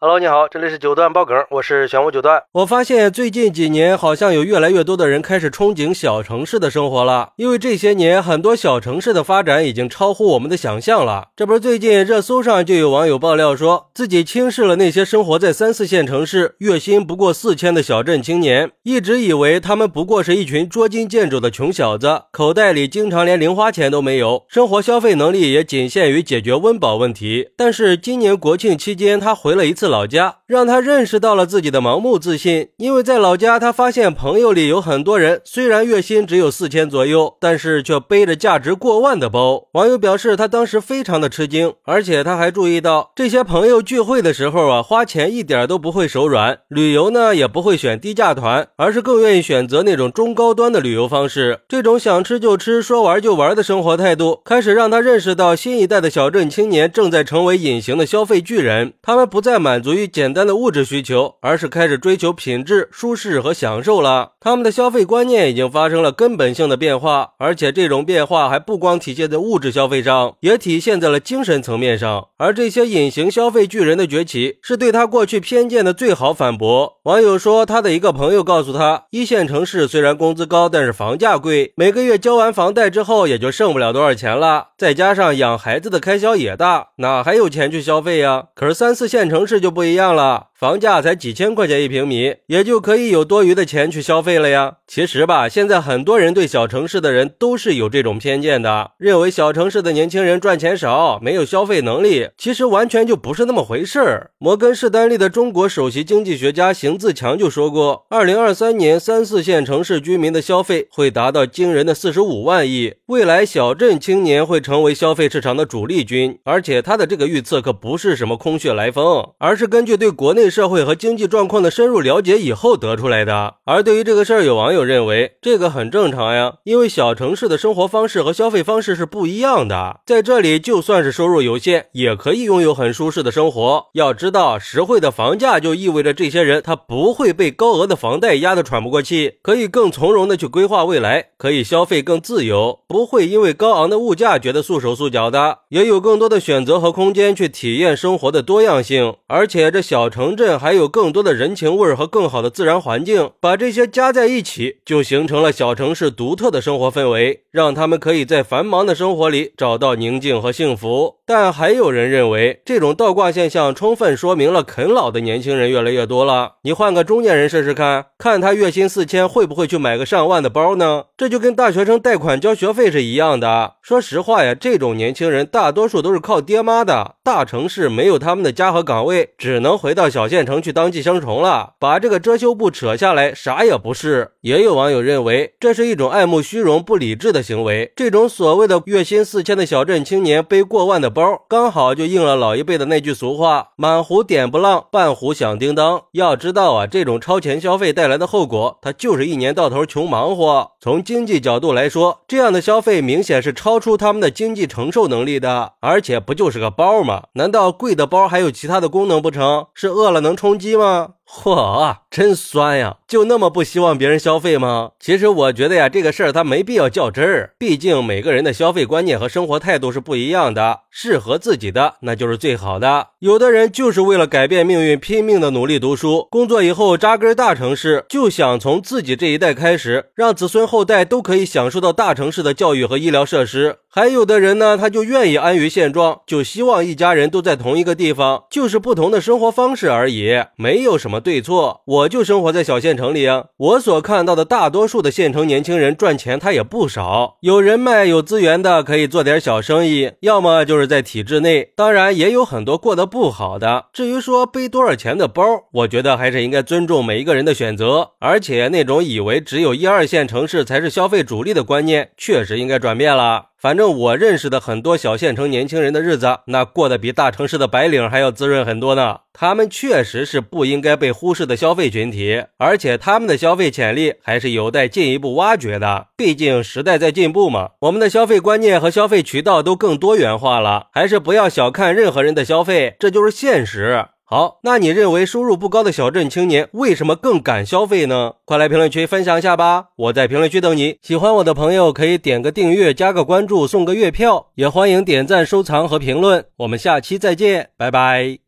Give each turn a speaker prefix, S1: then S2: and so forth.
S1: Hello，你好，这里是九段爆梗，我是玄武九段。我发现最近几年好像有越来越多的人开始憧憬小城市的生活了，因为这些年很多小城市的发展已经超乎我们的想象了。这不是最近热搜上就有网友爆料说自己轻视了那些生活在三四线城市、月薪不过四千的小镇青年，一直以为他们不过是一群捉襟见肘的穷小子，口袋里经常连零花钱都没有，生活消费能力也仅限于解决温饱问题。但是今年国庆期间，他回了一次。老家让他认识到了自己的盲目自信，因为在老家，他发现朋友里有很多人虽然月薪只有四千左右，但是却背着价值过万的包。网友表示，他当时非常的吃惊，而且他还注意到这些朋友聚会的时候啊，花钱一点都不会手软，旅游呢也不会选低价团，而是更愿意选择那种中高端的旅游方式。这种想吃就吃、说玩就玩的生活态度，开始让他认识到新一代的小镇青年正在成为隐形的消费巨人，他们不再满。满足于简单的物质需求，而是开始追求品质、舒适和享受了。他们的消费观念已经发生了根本性的变化，而且这种变化还不光体现在物质消费上，也体现在了精神层面上。而这些隐形消费巨人的崛起，是对他过去偏见的最好反驳。网友说，他的一个朋友告诉他，一线城市虽然工资高，但是房价贵，每个月交完房贷之后，也就剩不了多少钱了。再加上养孩子的开销也大，哪还有钱去消费呀？可是三四线城市就。就不一样了。房价才几千块钱一平米，也就可以有多余的钱去消费了呀。其实吧，现在很多人对小城市的人都是有这种偏见的，认为小城市的年轻人赚钱少，没有消费能力。其实完全就不是那么回事儿。摩根士丹利的中国首席经济学家邢自强就说过，二零二三年三四线城市居民的消费会达到惊人的四十五万亿，未来小镇青年会成为消费市场的主力军。而且他的这个预测可不是什么空穴来风，而是根据对国内。社会和经济状况的深入了解以后得出来的。而对于这个事儿，有网友认为这个很正常呀，因为小城市的生活方式和消费方式是不一样的。在这里，就算是收入有限，也可以拥有很舒适的生活。要知道，实惠的房价就意味着这些人他不会被高额的房贷压得喘不过气，可以更从容的去规划未来，可以消费更自由，不会因为高昂的物价觉得束手束脚的，也有更多的选择和空间去体验生活的多样性。而且这小城。镇还有更多的人情味儿和更好的自然环境，把这些加在一起，就形成了小城市独特的生活氛围，让他们可以在繁忙的生活里找到宁静和幸福。但还有人认为，这种倒挂现象充分说明了啃老的年轻人越来越多了。你换个中年人试试看，看他月薪四千，会不会去买个上万的包呢？这就跟大学生贷款交学费是一样的。说实话呀，这种年轻人大多数都是靠爹妈的，大城市没有他们的家和岗位，只能回到小。县城去当寄生虫了，把这个遮羞布扯下来，啥也不是。也有网友认为这是一种爱慕虚荣、不理智的行为。这种所谓的月薪四千的小镇青年背过万的包，刚好就应了老一辈的那句俗话：“满壶点不浪，半壶响叮当。”要知道啊，这种超前消费带来的后果，他就是一年到头穷忙活。从经济角度来说，这样的消费明显是超出他们的经济承受能力的。而且不就是个包吗？难道贵的包还有其他的功能不成？是饿了？能充饥吗？嚯，真酸呀！就那么不希望别人消费吗？其实我觉得呀，这个事儿他没必要较真儿。毕竟每个人的消费观念和生活态度是不一样的，适合自己的那就是最好的。有的人就是为了改变命运拼命的努力读书，工作以后扎根大城市，就想从自己这一代开始，让子孙后代都可以享受到大城市的教育和医疗设施。还有的人呢，他就愿意安于现状，就希望一家人都在同一个地方，就是不同的生活方式而已，没有什么对错，我就生活在小县城里啊。我所看到的大多数的县城年轻人赚钱，他也不少，有人脉、有资源的，可以做点小生意；要么就是在体制内，当然也有很多过得不好的。至于说背多少钱的包，我觉得还是应该尊重每一个人的选择。而且那种以为只有一二线城市才是消费主力的观念，确实应该转变了。反正我认识的很多小县城年轻人的日子，那过得比大城市的白领还要滋润很多呢。他们确实是不应该被忽视的消费群体，而且他们的消费潜力还是有待进一步挖掘的。毕竟时代在进步嘛，我们的消费观念和消费渠道都更多元化了，还是不要小看任何人的消费，这就是现实。好，那你认为收入不高的小镇青年为什么更敢消费呢？快来评论区分享一下吧！我在评论区等你。喜欢我的朋友可以点个订阅、加个关注、送个月票，也欢迎点赞、收藏和评论。我们下期再见，拜拜。